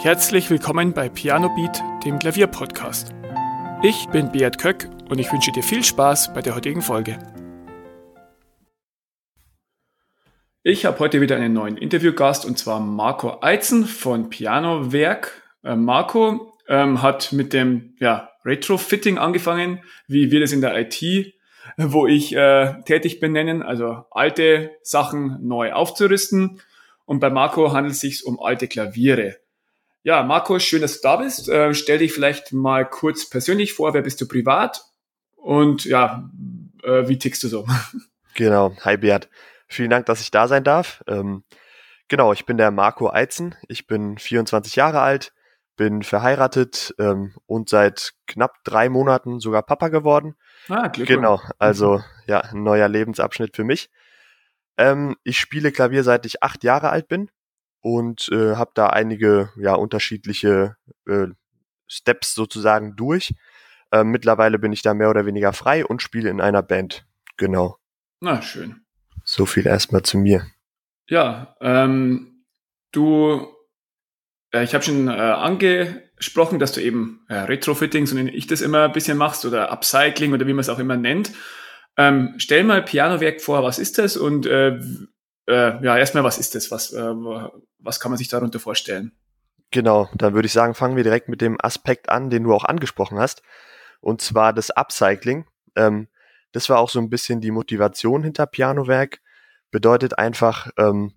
Herzlich willkommen bei Piano Beat, dem Klavierpodcast. Ich bin Beat Köck und ich wünsche dir viel Spaß bei der heutigen Folge. Ich habe heute wieder einen neuen Interviewgast und zwar Marco Eizen von Piano Werk. Äh, Marco ähm, hat mit dem ja, Retrofitting angefangen, wie wir das in der IT, wo ich äh, tätig bin, nennen, also alte Sachen neu aufzurüsten. Und bei Marco handelt es sich um alte Klaviere. Ja, Marco, schön, dass du da bist. Äh, stell dich vielleicht mal kurz persönlich vor. Wer bist du privat? Und ja, äh, wie tickst du so? Genau. Hi, Bert. Vielen Dank, dass ich da sein darf. Ähm, genau, ich bin der Marco Eizen. Ich bin 24 Jahre alt, bin verheiratet ähm, und seit knapp drei Monaten sogar Papa geworden. Ah, Glückwunsch. Genau, also ja, ein neuer Lebensabschnitt für mich. Ähm, ich spiele Klavier seit ich acht Jahre alt bin und äh, habe da einige ja unterschiedliche äh, Steps sozusagen durch. Äh, mittlerweile bin ich da mehr oder weniger frei und spiele in einer Band. Genau. Na schön. So viel erstmal zu mir. Ja, ähm, du, äh, ich habe schon äh, angesprochen, dass du eben äh, Retrofitting, so nenne ich das immer ein bisschen machst oder Upcycling oder wie man es auch immer nennt. Ähm, stell mal Pianowerk vor, was ist das und äh, äh, ja, erstmal, was ist das? Was, äh, was kann man sich darunter vorstellen? Genau, dann würde ich sagen, fangen wir direkt mit dem Aspekt an, den du auch angesprochen hast, und zwar das Upcycling. Ähm, das war auch so ein bisschen die Motivation hinter Pianowerk. Bedeutet einfach, ähm,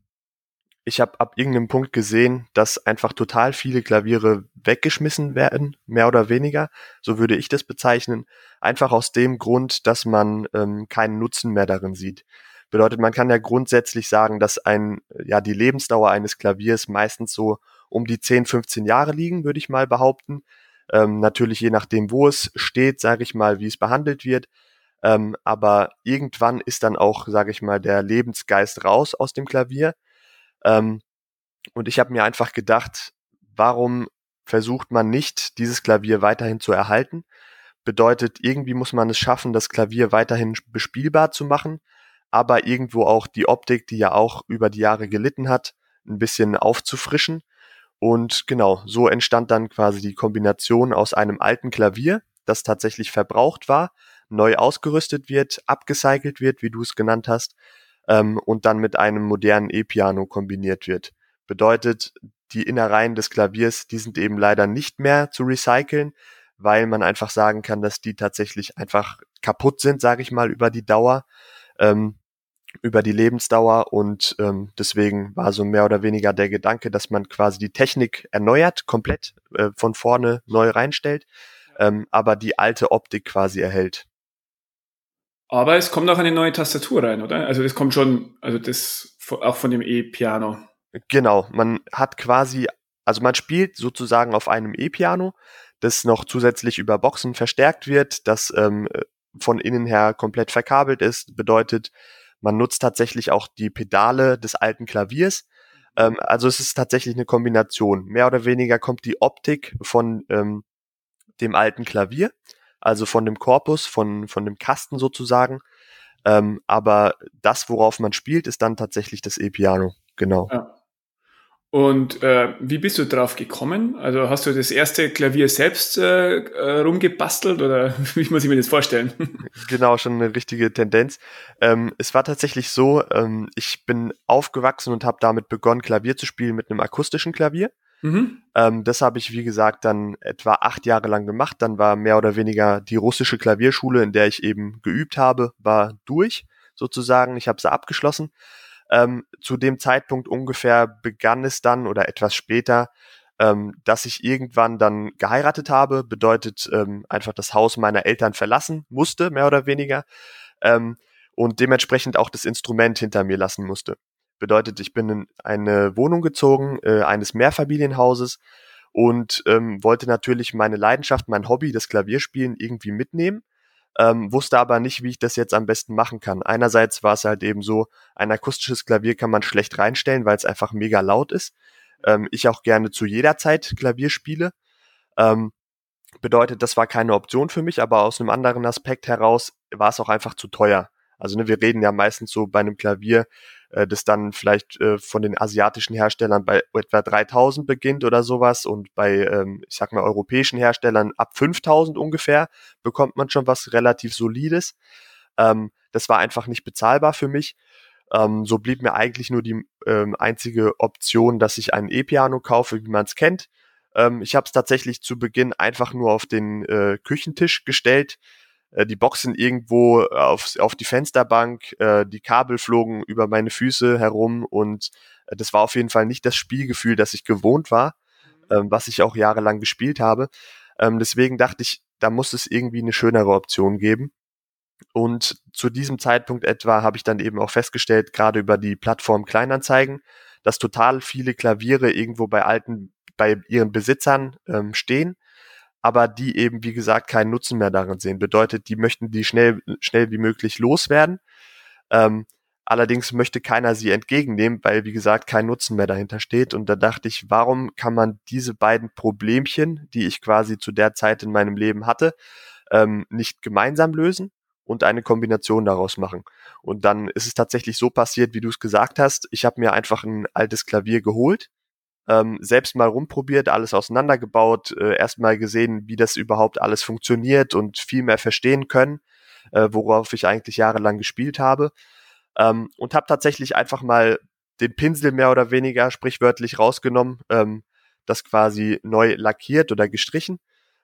ich habe ab irgendeinem Punkt gesehen, dass einfach total viele Klaviere weggeschmissen werden, mehr oder weniger, so würde ich das bezeichnen, einfach aus dem Grund, dass man ähm, keinen Nutzen mehr darin sieht. Bedeutet, man kann ja grundsätzlich sagen, dass ein, ja, die Lebensdauer eines Klaviers meistens so um die 10, 15 Jahre liegen, würde ich mal behaupten. Ähm, natürlich je nachdem, wo es steht, sage ich mal, wie es behandelt wird. Ähm, aber irgendwann ist dann auch, sage ich mal, der Lebensgeist raus aus dem Klavier. Ähm, und ich habe mir einfach gedacht, warum versucht man nicht, dieses Klavier weiterhin zu erhalten? Bedeutet, irgendwie muss man es schaffen, das Klavier weiterhin bespielbar zu machen aber irgendwo auch die Optik, die ja auch über die Jahre gelitten hat, ein bisschen aufzufrischen. Und genau, so entstand dann quasi die Kombination aus einem alten Klavier, das tatsächlich verbraucht war, neu ausgerüstet wird, abgecycelt wird, wie du es genannt hast, ähm, und dann mit einem modernen E-Piano kombiniert wird. Bedeutet, die Innereien des Klaviers, die sind eben leider nicht mehr zu recyceln, weil man einfach sagen kann, dass die tatsächlich einfach kaputt sind, sage ich mal, über die Dauer. Ähm, über die Lebensdauer und ähm, deswegen war so mehr oder weniger der Gedanke, dass man quasi die Technik erneuert, komplett äh, von vorne neu reinstellt, ähm, aber die alte Optik quasi erhält. Aber es kommt auch eine neue Tastatur rein, oder? Also das kommt schon, also das auch von dem E-Piano. Genau, man hat quasi, also man spielt sozusagen auf einem E-Piano, das noch zusätzlich über Boxen verstärkt wird, das ähm, von innen her komplett verkabelt ist, bedeutet, man nutzt tatsächlich auch die Pedale des alten Klaviers. Ähm, also es ist tatsächlich eine Kombination. Mehr oder weniger kommt die Optik von ähm, dem alten Klavier, also von dem Korpus, von, von dem Kasten sozusagen. Ähm, aber das, worauf man spielt, ist dann tatsächlich das E-Piano. Genau. Ja. Und äh, wie bist du drauf gekommen? Also hast du das erste Klavier selbst äh, äh rumgebastelt oder wie muss ich mir das vorstellen? Genau, schon eine richtige Tendenz. Ähm, es war tatsächlich so, ähm, ich bin aufgewachsen und habe damit begonnen, Klavier zu spielen mit einem akustischen Klavier. Mhm. Ähm, das habe ich, wie gesagt, dann etwa acht Jahre lang gemacht. Dann war mehr oder weniger die russische Klavierschule, in der ich eben geübt habe, war durch sozusagen. Ich habe sie abgeschlossen. Ähm, zu dem Zeitpunkt ungefähr begann es dann oder etwas später, ähm, dass ich irgendwann dann geheiratet habe, bedeutet ähm, einfach das Haus meiner Eltern verlassen musste, mehr oder weniger, ähm, und dementsprechend auch das Instrument hinter mir lassen musste. Bedeutet, ich bin in eine Wohnung gezogen, äh, eines Mehrfamilienhauses und ähm, wollte natürlich meine Leidenschaft, mein Hobby, das Klavierspielen irgendwie mitnehmen ähm, wusste aber nicht, wie ich das jetzt am besten machen kann. Einerseits war es halt eben so, ein akustisches Klavier kann man schlecht reinstellen, weil es einfach mega laut ist. Ähm, ich auch gerne zu jeder Zeit Klavier spiele. Ähm, bedeutet, das war keine Option für mich, aber aus einem anderen Aspekt heraus war es auch einfach zu teuer. Also ne, wir reden ja meistens so bei einem Klavier, äh, das dann vielleicht äh, von den asiatischen Herstellern bei etwa 3000 beginnt oder sowas und bei, ähm, ich sag mal, europäischen Herstellern ab 5000 ungefähr bekommt man schon was relativ Solides. Ähm, das war einfach nicht bezahlbar für mich. Ähm, so blieb mir eigentlich nur die ähm, einzige Option, dass ich ein E-Piano kaufe, wie man es kennt. Ähm, ich habe es tatsächlich zu Beginn einfach nur auf den äh, Küchentisch gestellt. Äh, die Boxen irgendwo auf, auf die Fensterbank, äh, die Kabel flogen über meine Füße herum und äh, das war auf jeden Fall nicht das Spielgefühl, das ich gewohnt war, ähm, was ich auch jahrelang gespielt habe. Ähm, deswegen dachte ich, da muss es irgendwie eine schönere Option geben. Und zu diesem Zeitpunkt etwa habe ich dann eben auch festgestellt, gerade über die Plattform Kleinanzeigen, dass total viele Klaviere irgendwo bei alten, bei ihren Besitzern ähm, stehen, aber die eben, wie gesagt, keinen Nutzen mehr darin sehen. Bedeutet, die möchten die schnell, schnell wie möglich loswerden. Ähm, allerdings möchte keiner sie entgegennehmen, weil, wie gesagt, kein Nutzen mehr dahinter steht. Und da dachte ich, warum kann man diese beiden Problemchen, die ich quasi zu der Zeit in meinem Leben hatte, ähm, nicht gemeinsam lösen? und eine Kombination daraus machen. Und dann ist es tatsächlich so passiert, wie du es gesagt hast. Ich habe mir einfach ein altes Klavier geholt, ähm, selbst mal rumprobiert, alles auseinandergebaut, äh, erstmal gesehen, wie das überhaupt alles funktioniert und viel mehr verstehen können, äh, worauf ich eigentlich jahrelang gespielt habe. Ähm, und habe tatsächlich einfach mal den Pinsel mehr oder weniger sprichwörtlich rausgenommen, ähm, das quasi neu lackiert oder gestrichen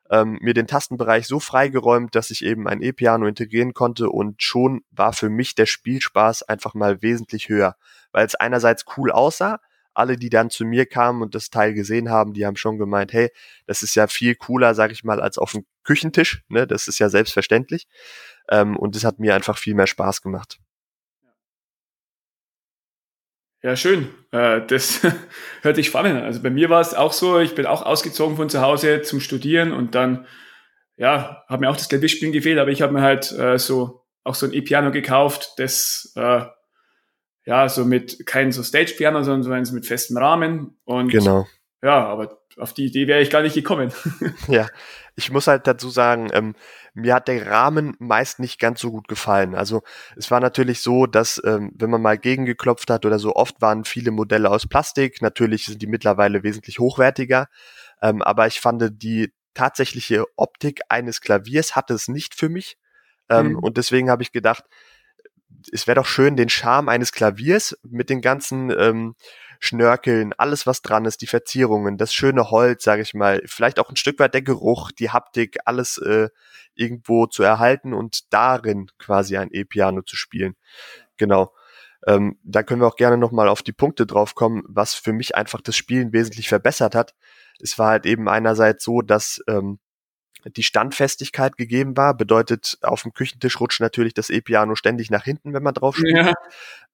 ähm, mir den Tastenbereich so freigeräumt, dass ich eben ein E-Piano integrieren konnte und schon war für mich der Spielspaß einfach mal wesentlich höher, weil es einerseits cool aussah, alle, die dann zu mir kamen und das Teil gesehen haben, die haben schon gemeint, hey, das ist ja viel cooler, sag ich mal, als auf dem Küchentisch, ne? Das ist ja selbstverständlich. Ähm, und das hat mir einfach viel mehr Spaß gemacht. Ja, schön. Äh, das hört sich spannend an. Also bei mir war es auch so, ich bin auch ausgezogen von zu Hause zum Studieren und dann, ja, hat mir auch das Klavierspielen gefehlt, aber ich habe mir halt äh, so auch so ein E-Piano gekauft, das äh, ja so mit kein so Stage-Piano, sondern so eins mit festem Rahmen. Und genau. ja, aber auf die Idee wäre ich gar nicht gekommen. ja, ich muss halt dazu sagen, ähm, mir hat der Rahmen meist nicht ganz so gut gefallen. Also es war natürlich so, dass ähm, wenn man mal gegengeklopft hat oder so, oft waren viele Modelle aus Plastik. Natürlich sind die mittlerweile wesentlich hochwertiger, ähm, aber ich fand die tatsächliche Optik eines Klaviers hatte es nicht für mich. Ähm, mhm. Und deswegen habe ich gedacht, es wäre doch schön, den Charme eines Klaviers mit den ganzen ähm, Schnörkeln, alles was dran ist, die Verzierungen, das schöne Holz, sage ich mal, vielleicht auch ein Stück weit der Geruch, die Haptik, alles äh, irgendwo zu erhalten und darin quasi ein E-Piano zu spielen. Genau. Ähm, da können wir auch gerne nochmal auf die Punkte drauf kommen, was für mich einfach das Spielen wesentlich verbessert hat. Es war halt eben einerseits so, dass ähm, die Standfestigkeit gegeben war. Bedeutet, auf dem Küchentisch rutscht natürlich das E-Piano ständig nach hinten, wenn man drauf spielt. Ja.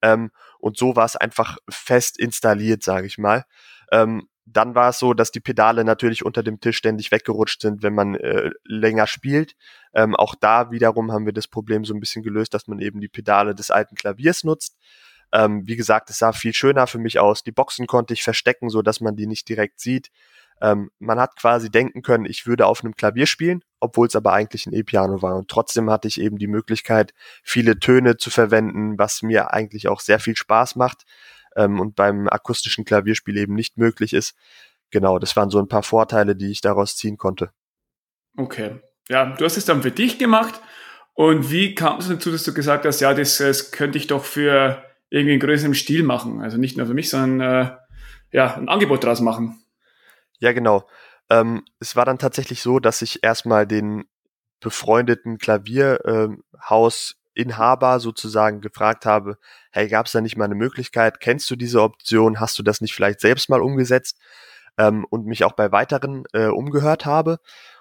Ähm, und so war es einfach fest installiert, sage ich mal. Ähm, dann war es so, dass die Pedale natürlich unter dem Tisch ständig weggerutscht sind, wenn man äh, länger spielt. Ähm, auch da wiederum haben wir das Problem so ein bisschen gelöst, dass man eben die Pedale des alten Klaviers nutzt. Ähm, wie gesagt, es sah viel schöner für mich aus. Die Boxen konnte ich verstecken, so dass man die nicht direkt sieht. Ähm, man hat quasi denken können, ich würde auf einem Klavier spielen, obwohl es aber eigentlich ein E-Piano war. Und trotzdem hatte ich eben die Möglichkeit, viele Töne zu verwenden, was mir eigentlich auch sehr viel Spaß macht ähm, und beim akustischen Klavierspiel eben nicht möglich ist. Genau, das waren so ein paar Vorteile, die ich daraus ziehen konnte. Okay. Ja, du hast es dann für dich gemacht. Und wie kam es dazu, dass du gesagt hast, ja, das, das könnte ich doch für irgendwie einen größeren Stil machen? Also nicht nur für mich, sondern äh, ja, ein Angebot daraus machen. Ja, genau. Ähm, es war dann tatsächlich so, dass ich erstmal den befreundeten Klavierhausinhaber ähm, sozusagen gefragt habe, hey, gab es da nicht mal eine Möglichkeit? Kennst du diese Option? Hast du das nicht vielleicht selbst mal umgesetzt? Ähm, und mich auch bei weiteren äh, umgehört habe.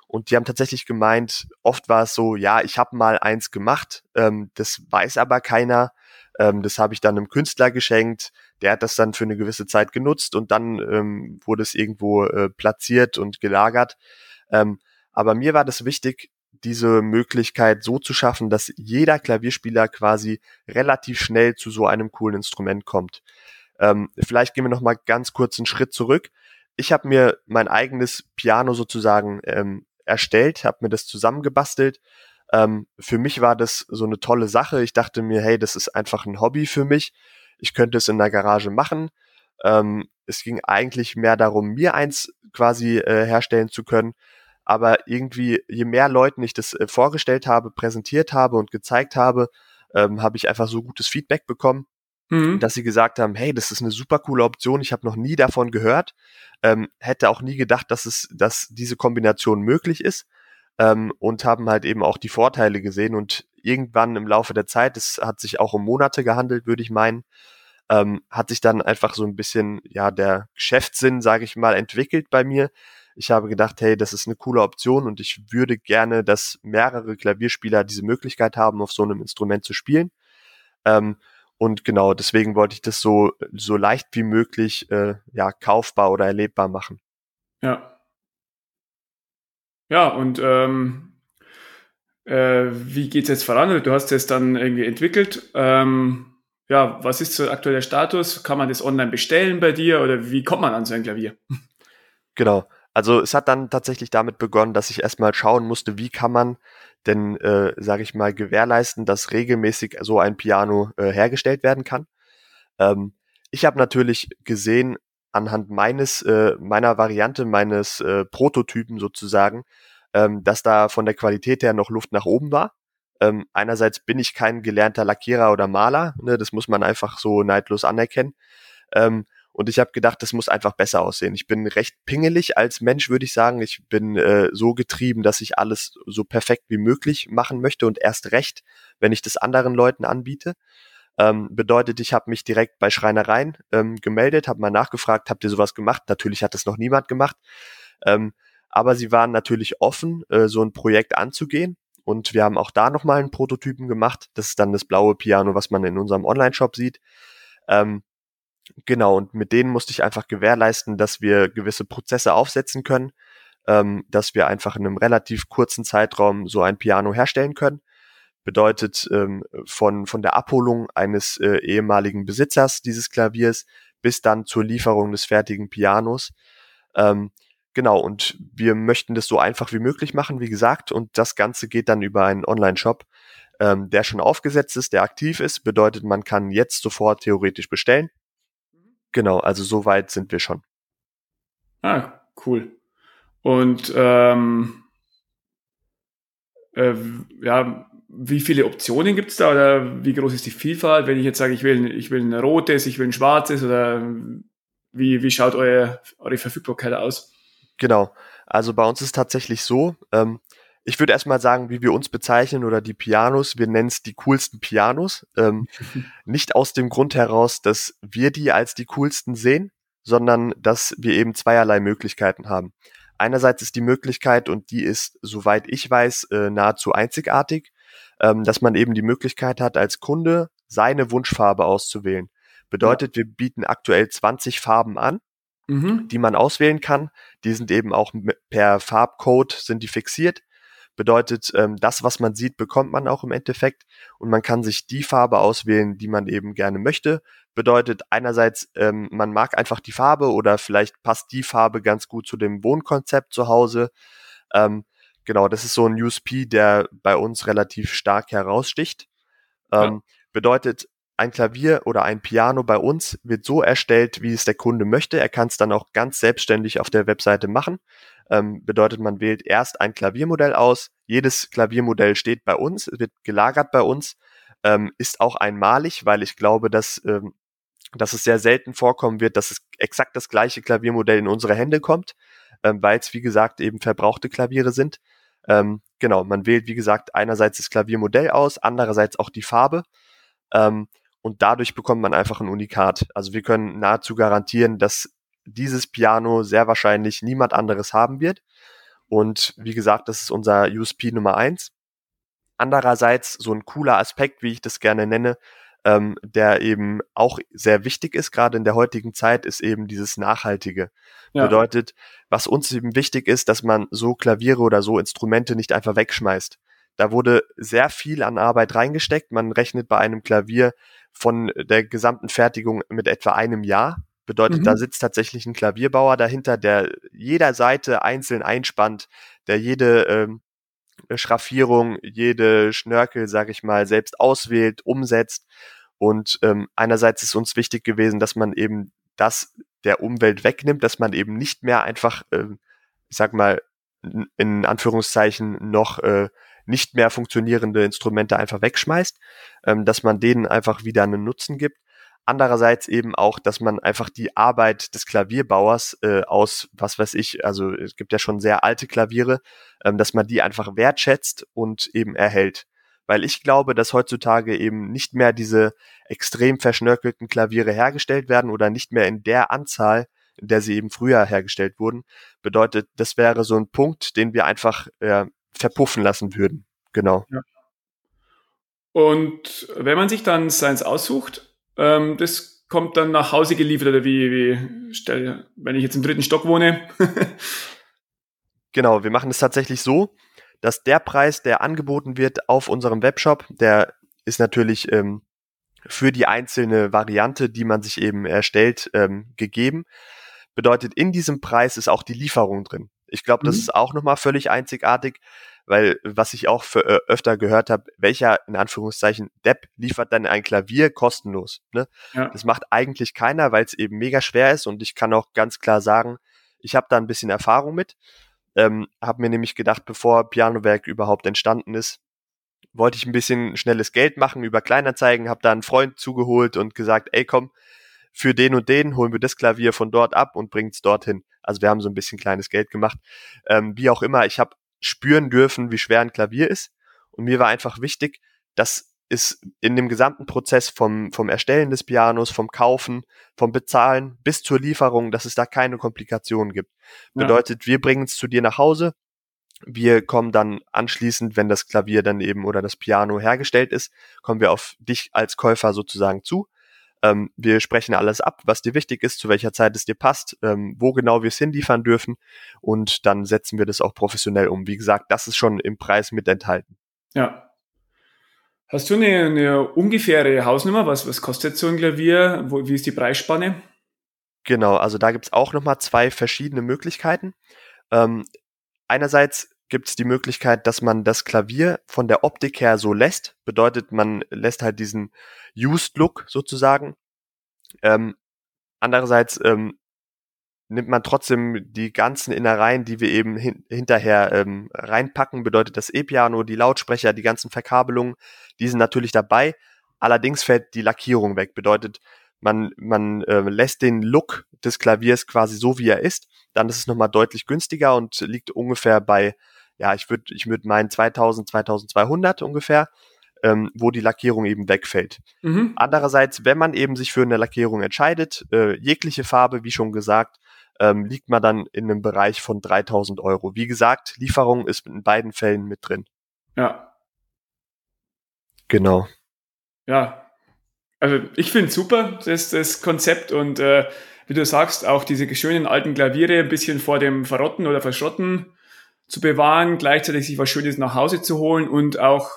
Und die haben tatsächlich gemeint, oft war es so, ja, ich habe mal eins gemacht, ähm, das weiß aber keiner. Ähm, das habe ich dann einem Künstler geschenkt. Der hat das dann für eine gewisse Zeit genutzt und dann ähm, wurde es irgendwo äh, platziert und gelagert. Ähm, aber mir war das wichtig, diese Möglichkeit so zu schaffen, dass jeder Klavierspieler quasi relativ schnell zu so einem coolen Instrument kommt. Ähm, vielleicht gehen wir noch mal ganz kurz einen Schritt zurück. Ich habe mir mein eigenes Piano sozusagen ähm, erstellt, habe mir das zusammengebastelt Ähm, für mich war das so eine tolle Sache. Ich dachte mir, hey, das ist einfach ein Hobby für mich. Ich könnte es in der Garage machen. Ähm, es ging eigentlich mehr darum, mir eins quasi äh, herstellen zu können. Aber irgendwie, je mehr Leuten ich das äh, vorgestellt habe, präsentiert habe und gezeigt habe, ähm, habe ich einfach so gutes Feedback bekommen, mhm. dass sie gesagt haben, hey, das ist eine super coole Option, ich habe noch nie davon gehört, ähm, hätte auch nie gedacht, dass es, dass diese Kombination möglich ist ähm, und haben halt eben auch die Vorteile gesehen und irgendwann im Laufe der Zeit, es hat sich auch um Monate gehandelt, würde ich meinen, ähm, hat sich dann einfach so ein bisschen ja der Geschäftssinn, sage ich mal, entwickelt bei mir. Ich habe gedacht, hey, das ist eine coole Option und ich würde gerne, dass mehrere Klavierspieler diese Möglichkeit haben, auf so einem Instrument zu spielen. Ähm, und genau, deswegen wollte ich das so, so leicht wie möglich äh, ja, kaufbar oder erlebbar machen. Ja. Ja, und ähm, äh, wie geht's jetzt voran? Du hast es dann irgendwie entwickelt. Ähm, ja, was ist so aktuell der Status? Kann man das online bestellen bei dir oder wie kommt man an so ein Klavier? Genau. Also es hat dann tatsächlich damit begonnen, dass ich erstmal schauen musste, wie kann man denn, äh, sage ich mal, gewährleisten, dass regelmäßig so ein Piano äh, hergestellt werden kann. Ähm, ich habe natürlich gesehen, anhand meines, äh, meiner Variante, meines äh, Prototypen sozusagen, ähm, dass da von der Qualität her noch Luft nach oben war. Ähm, einerseits bin ich kein gelernter Lackierer oder Maler, ne, das muss man einfach so neidlos anerkennen. Ähm, und ich habe gedacht, das muss einfach besser aussehen. Ich bin recht pingelig als Mensch, würde ich sagen. Ich bin äh, so getrieben, dass ich alles so perfekt wie möglich machen möchte und erst recht, wenn ich das anderen Leuten anbiete. Ähm, bedeutet, ich habe mich direkt bei Schreinereien ähm, gemeldet, habe mal nachgefragt, habt ihr sowas gemacht? Natürlich hat das noch niemand gemacht. Ähm, aber sie waren natürlich offen, äh, so ein Projekt anzugehen. Und wir haben auch da nochmal einen Prototypen gemacht. Das ist dann das blaue Piano, was man in unserem Online-Shop sieht. Ähm, Genau, und mit denen musste ich einfach gewährleisten, dass wir gewisse Prozesse aufsetzen können, ähm, dass wir einfach in einem relativ kurzen Zeitraum so ein Piano herstellen können. Bedeutet ähm, von, von der Abholung eines äh, ehemaligen Besitzers dieses Klaviers bis dann zur Lieferung des fertigen Pianos. Ähm, genau, und wir möchten das so einfach wie möglich machen, wie gesagt, und das Ganze geht dann über einen Online-Shop, ähm, der schon aufgesetzt ist, der aktiv ist. Bedeutet, man kann jetzt sofort theoretisch bestellen Genau, also so weit sind wir schon. Ah, cool. Und ähm, äh, ja, wie viele Optionen gibt es da oder wie groß ist die Vielfalt? Wenn ich jetzt sage, ich will, ich will ein rotes, ich will ein schwarzes oder wie, wie schaut eure, eure Verfügbarkeit aus? Genau, also bei uns ist tatsächlich so, ähm, ich würde erstmal sagen, wie wir uns bezeichnen oder die Pianos, wir nennen es die coolsten Pianos. Ähm, nicht aus dem Grund heraus, dass wir die als die coolsten sehen, sondern dass wir eben zweierlei Möglichkeiten haben. Einerseits ist die Möglichkeit, und die ist, soweit ich weiß, äh, nahezu einzigartig, ähm, dass man eben die Möglichkeit hat, als Kunde seine Wunschfarbe auszuwählen. Bedeutet, wir bieten aktuell 20 Farben an, mhm. die man auswählen kann. Die sind eben auch per Farbcode sind die fixiert. Bedeutet, ähm, das, was man sieht, bekommt man auch im Endeffekt und man kann sich die Farbe auswählen, die man eben gerne möchte. Bedeutet einerseits, ähm, man mag einfach die Farbe oder vielleicht passt die Farbe ganz gut zu dem Wohnkonzept zu Hause. Ähm, genau, das ist so ein USP, der bei uns relativ stark heraussticht. Ähm, ja. Bedeutet, ein Klavier oder ein Piano bei uns wird so erstellt, wie es der Kunde möchte. Er kann es dann auch ganz selbstständig auf der Webseite machen. Ähm, bedeutet, man wählt erst ein Klaviermodell aus. Jedes Klaviermodell steht bei uns, wird gelagert bei uns, ähm, ist auch einmalig, weil ich glaube, dass, ähm, dass es sehr selten vorkommen wird, dass es exakt das gleiche Klaviermodell in unsere Hände kommt, ähm, weil es, wie gesagt, eben verbrauchte Klaviere sind. Ähm, genau, man wählt, wie gesagt, einerseits das Klaviermodell aus, andererseits auch die Farbe. Ähm, und dadurch bekommt man einfach ein Unikat. Also wir können nahezu garantieren, dass dieses Piano sehr wahrscheinlich niemand anderes haben wird. Und wie gesagt, das ist unser USP Nummer eins. Andererseits so ein cooler Aspekt, wie ich das gerne nenne, ähm, der eben auch sehr wichtig ist, gerade in der heutigen Zeit, ist eben dieses Nachhaltige. Ja. Bedeutet, was uns eben wichtig ist, dass man so Klaviere oder so Instrumente nicht einfach wegschmeißt. Da wurde sehr viel an Arbeit reingesteckt. Man rechnet bei einem Klavier von der gesamten Fertigung mit etwa einem Jahr. Bedeutet, mhm. da sitzt tatsächlich ein Klavierbauer dahinter, der jeder Seite einzeln einspannt, der jede, ähm, Schraffierung, jede Schnörkel, sage ich mal, selbst auswählt, umsetzt. Und ähm, einerseits ist uns wichtig gewesen, dass man eben das der Umwelt wegnimmt, dass man eben nicht mehr einfach, äh, ich sag mal, in Anführungszeichen noch äh, nicht mehr funktionierende Instrumente einfach wegschmeißt, ähm, dass man denen einfach wieder einen Nutzen gibt. Andererseits eben auch, dass man einfach die Arbeit des Klavierbauers äh, aus, was weiß ich, also es gibt ja schon sehr alte Klaviere, ähm, dass man die einfach wertschätzt und eben erhält. Weil ich glaube, dass heutzutage eben nicht mehr diese extrem verschnörkelten Klaviere hergestellt werden oder nicht mehr in der Anzahl, in der sie eben früher hergestellt wurden. Bedeutet, das wäre so ein Punkt, den wir einfach äh, verpuffen lassen würden. Genau. Ja. Und wenn man sich dann seins aussucht, ähm, das kommt dann nach Hause geliefert oder wie, wie stell, wenn ich jetzt im dritten Stock wohne. genau, wir machen es tatsächlich so, dass der Preis, der angeboten wird auf unserem Webshop, der ist natürlich ähm, für die einzelne Variante, die man sich eben erstellt, ähm, gegeben. Bedeutet, in diesem Preis ist auch die Lieferung drin. Ich glaube, das mhm. ist auch nochmal völlig einzigartig, weil was ich auch für, äh, öfter gehört habe, welcher in Anführungszeichen Depp liefert dann ein Klavier kostenlos. Ne? Ja. Das macht eigentlich keiner, weil es eben mega schwer ist und ich kann auch ganz klar sagen, ich habe da ein bisschen Erfahrung mit. Ähm, habe mir nämlich gedacht, bevor Pianowerk überhaupt entstanden ist, wollte ich ein bisschen schnelles Geld machen über Kleinanzeigen, habe da einen Freund zugeholt und gesagt, ey komm, für den und den holen wir das Klavier von dort ab und bringt's dorthin. Also wir haben so ein bisschen kleines Geld gemacht. Ähm, wie auch immer, ich habe spüren dürfen, wie schwer ein Klavier ist. Und mir war einfach wichtig, dass es in dem gesamten Prozess vom, vom Erstellen des Pianos, vom Kaufen, vom Bezahlen bis zur Lieferung, dass es da keine Komplikationen gibt. Ja. Bedeutet, wir bringen es zu dir nach Hause. Wir kommen dann anschließend, wenn das Klavier dann eben oder das Piano hergestellt ist, kommen wir auf dich als Käufer sozusagen zu. Ähm, wir sprechen alles ab, was dir wichtig ist, zu welcher Zeit es dir passt, ähm, wo genau wir es hinliefern dürfen und dann setzen wir das auch professionell um. Wie gesagt, das ist schon im Preis mit enthalten. Ja. Hast du eine, eine ungefähre Hausnummer? Was, was kostet so ein Klavier? Wo, wie ist die Preisspanne? Genau, also da gibt's auch nochmal zwei verschiedene Möglichkeiten. Ähm, einerseits gibt es die Möglichkeit, dass man das Klavier von der Optik her so lässt. Bedeutet, man lässt halt diesen Used Look sozusagen. Ähm, andererseits ähm, nimmt man trotzdem die ganzen Innereien, die wir eben hin hinterher ähm, reinpacken. Bedeutet das E-Piano, die Lautsprecher, die ganzen Verkabelungen, die sind natürlich dabei. Allerdings fällt die Lackierung weg. Bedeutet, man, man äh, lässt den Look des Klaviers quasi so, wie er ist. Dann ist es nochmal deutlich günstiger und liegt ungefähr bei ja, ich würde ich würd meinen 2000, 2200 ungefähr, ähm, wo die Lackierung eben wegfällt. Mhm. Andererseits, wenn man eben sich für eine Lackierung entscheidet, äh, jegliche Farbe, wie schon gesagt, ähm, liegt man dann in einem Bereich von 3000 Euro. Wie gesagt, Lieferung ist in beiden Fällen mit drin. Ja. Genau. Ja. Also ich finde super, das, das Konzept und äh, wie du sagst, auch diese schönen alten Klaviere ein bisschen vor dem Verrotten oder Verschrotten zu bewahren, gleichzeitig sich was Schönes nach Hause zu holen und auch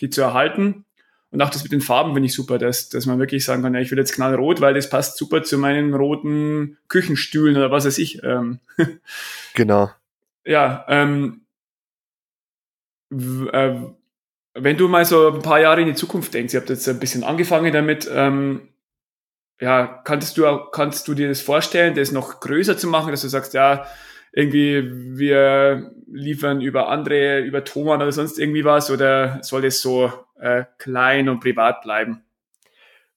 die zu erhalten. Und auch das mit den Farben finde ich super, dass, dass man wirklich sagen kann, ja, ich will jetzt knallrot, weil das passt super zu meinen roten Küchenstühlen oder was weiß ich. Ähm. Genau. Ja, ähm, äh, wenn du mal so ein paar Jahre in die Zukunft denkst, ihr habt jetzt ein bisschen angefangen damit, ähm, ja, kannst du, kannst du dir das vorstellen, das noch größer zu machen, dass du sagst, ja, irgendwie wir liefern über andere, über Thomann oder sonst irgendwie was oder soll das so äh, klein und privat bleiben?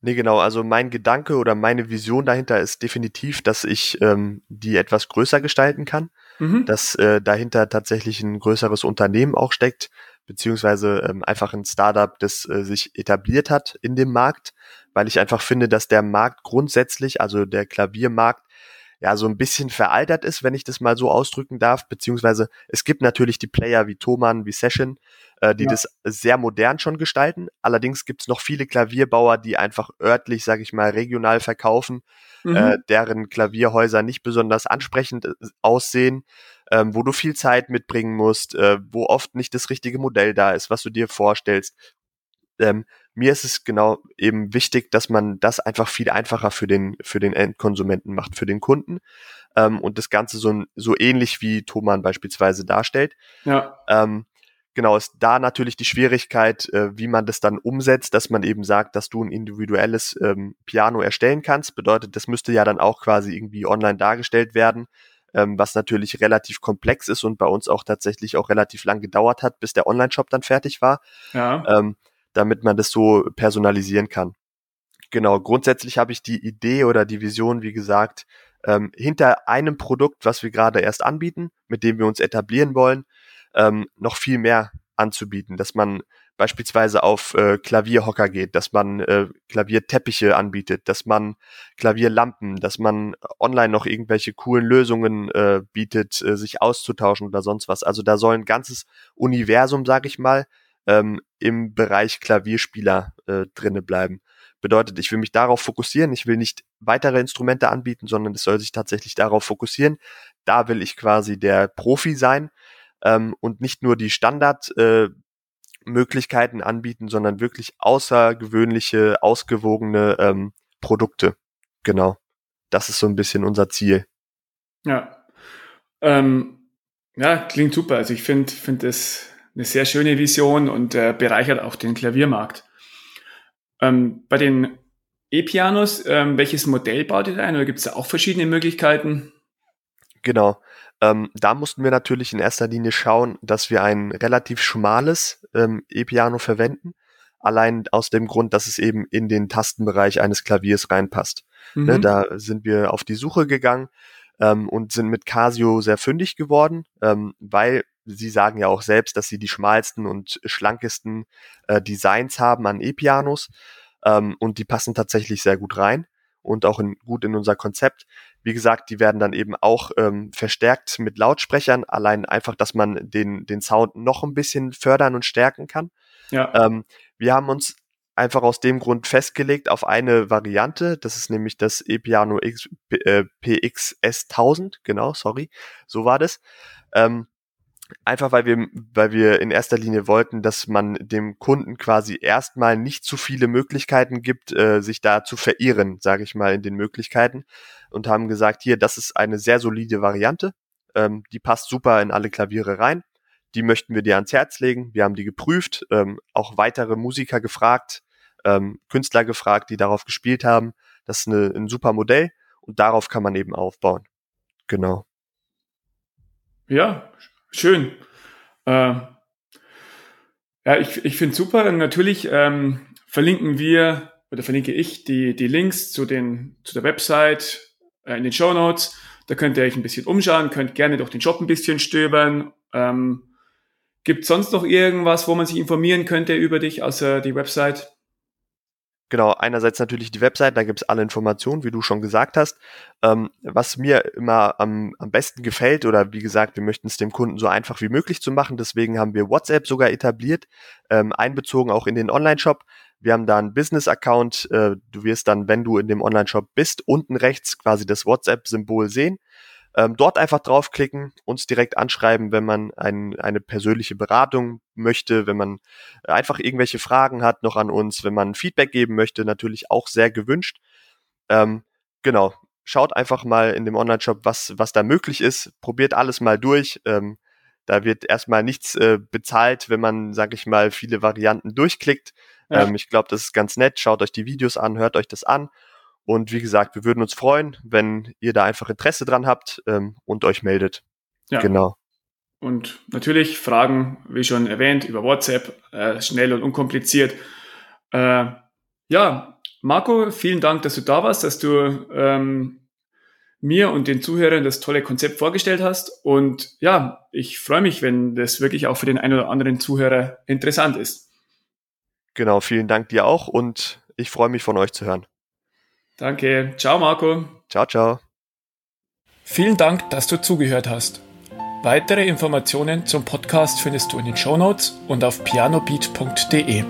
Nee, genau. Also mein Gedanke oder meine Vision dahinter ist definitiv, dass ich ähm, die etwas größer gestalten kann, mhm. dass äh, dahinter tatsächlich ein größeres Unternehmen auch steckt, beziehungsweise ähm, einfach ein Startup, das äh, sich etabliert hat in dem Markt, weil ich einfach finde, dass der Markt grundsätzlich, also der Klaviermarkt, ja so ein bisschen veraltert ist, wenn ich das mal so ausdrücken darf, beziehungsweise es gibt natürlich die Player wie Thomann, wie Session, äh, die ja. das sehr modern schon gestalten. Allerdings gibt es noch viele Klavierbauer, die einfach örtlich, sage ich mal, regional verkaufen, mhm. äh, deren Klavierhäuser nicht besonders ansprechend äh, aussehen, ähm, wo du viel Zeit mitbringen musst, äh, wo oft nicht das richtige Modell da ist, was du dir vorstellst. Ähm, mir ist es genau eben wichtig, dass man das einfach viel einfacher für den, für den Endkonsumenten macht, für den Kunden ähm, und das Ganze so, so ähnlich wie Thomann beispielsweise darstellt. Ja. Ähm, genau, ist da natürlich die Schwierigkeit, äh, wie man das dann umsetzt, dass man eben sagt, dass du ein individuelles ähm, Piano erstellen kannst. Bedeutet, das müsste ja dann auch quasi irgendwie online dargestellt werden, ähm, was natürlich relativ komplex ist und bei uns auch tatsächlich auch relativ lang gedauert hat, bis der Online-Shop dann fertig war, ja. ähm, damit man das so personalisieren kann. Genau, grundsätzlich habe ich die Idee oder die Vision, wie gesagt, ähm, hinter einem Produkt, was wir gerade erst anbieten, mit dem wir uns etablieren wollen, ähm, noch viel mehr anzubieten, dass man beispielsweise auf äh, Klavierhocker geht, dass man äh, Klavierteppiche anbietet, dass man Klavierlampen, dass man online noch irgendwelche coolen Lösungen äh, bietet, äh, sich auszutauschen oder sonst was. Also da soll ein ganzes Universum, sag ich mal, ähm, im Bereich Klavierspieler äh, drinne bleiben. Bedeutet, ich will mich darauf fokussieren, ich will nicht weitere Instrumente anbieten, sondern es soll sich tatsächlich darauf fokussieren. Da will ich quasi der Profi sein ähm, und nicht nur die Standard äh, anbieten, sondern wirklich außergewöhnliche, ausgewogene ähm, Produkte. Genau. Das ist so ein bisschen unser Ziel. Ja. Ähm, ja, klingt super. Also ich finde finde es eine sehr schöne Vision und äh, bereichert auch den Klaviermarkt. Ähm, bei den E-Pianos, ähm, welches Modell baut ihr da ein oder gibt es da auch verschiedene Möglichkeiten? Genau. Ähm, da mussten wir natürlich in erster Linie schauen, dass wir ein relativ schmales ähm, E-Piano verwenden. Allein aus dem Grund, dass es eben in den Tastenbereich eines Klaviers reinpasst. Ne, mhm. Ne, da sind wir auf die Suche gegangen ähm, und sind mit Casio sehr fündig geworden, ähm, weil sie sagen ja auch selbst, dass sie die schmalsten und schlankesten äh, Designs haben an E-Pianos ähm, und die passen tatsächlich sehr gut rein und auch in, gut in unser Konzept. Wie gesagt, die werden dann eben auch ähm, verstärkt mit Lautsprechern, allein einfach, dass man den, den Sound noch ein bisschen fördern und stärken kann. Ja. Ähm, wir haben uns einfach aus dem Grund festgelegt auf eine Variante. Das ist nämlich das E-Piano X, äh, PXS 1000. Genau, sorry. So war das. Ähm, Einfach weil wir, weil wir in erster Linie wollten, dass man dem Kunden quasi erstmal nicht zu viele Möglichkeiten gibt, äh, sich da zu verirren, sage ich mal, in den Möglichkeiten. Und haben gesagt, hier, das ist eine sehr solide Variante. Ähm, die passt super in alle Klaviere rein. Die möchten wir dir ans Herz legen. Wir haben die geprüft, ähm, auch weitere Musiker gefragt, ähm, Künstler gefragt, die darauf gespielt haben. Das ist eine, ein super Modell und darauf kann man eben aufbauen. Genau. Ja, Schön. Äh, ja, ich, ich finde super. Natürlich ähm, verlinken wir oder verlinke ich die, die Links zu, den, zu der Website äh, in den Show Notes. Da könnt ihr euch ein bisschen umschauen, könnt gerne durch den Shop ein bisschen stöbern. Ähm, Gibt sonst noch irgendwas, wo man sich informieren könnte über dich, außer die Website? Genau, einerseits natürlich die Website, da gibt's alle Informationen, wie du schon gesagt hast. Ähm, was mir immer am, am besten gefällt, oder wie gesagt, wir möchten es dem Kunden so einfach wie möglich zu machen, deswegen haben wir WhatsApp sogar etabliert, ähm, einbezogen auch in den Online-Shop. Wir haben da einen Business-Account, äh, du wirst dann, wenn du in dem Online-Shop bist, unten rechts quasi das WhatsApp-Symbol sehen. Ähm, dort einfach draufklicken, uns direkt anschreiben, wenn man ein, eine persönliche Beratung möchte, wenn man einfach irgendwelche Fragen hat noch an uns, wenn man Feedback geben möchte, natürlich auch sehr gewünscht. Ähm, genau, schaut einfach mal in dem Online-Shop, was, was da möglich ist, probiert alles mal durch. Ähm, da wird erstmal nichts äh, bezahlt, wenn man, sag ich mal, viele Varianten durchklickt. Ja. Ähm, ich glaube, das ist ganz nett. Schaut euch die Videos an, hört euch das an und wie gesagt, wir würden uns freuen, wenn ihr da einfach Interesse dran habt ähm, und euch meldet. Ja. Genau. Und natürlich Fragen, wie schon erwähnt, über WhatsApp, äh, schnell und unkompliziert. Äh, ja, Marco, vielen Dank, dass du da warst, dass du ähm, mir und den Zuhörern das tolle Konzept vorgestellt hast. Und ja, ich freue mich, wenn das wirklich auch für den einen oder anderen Zuhörer interessant ist. Genau, vielen Dank dir auch und ich freue mich von euch zu hören. Danke. Ciao, Marco. Ciao, ciao. Vielen Dank, dass du zugehört hast. Weitere Informationen zum Podcast findest du in den Show Notes und auf pianobeat.de.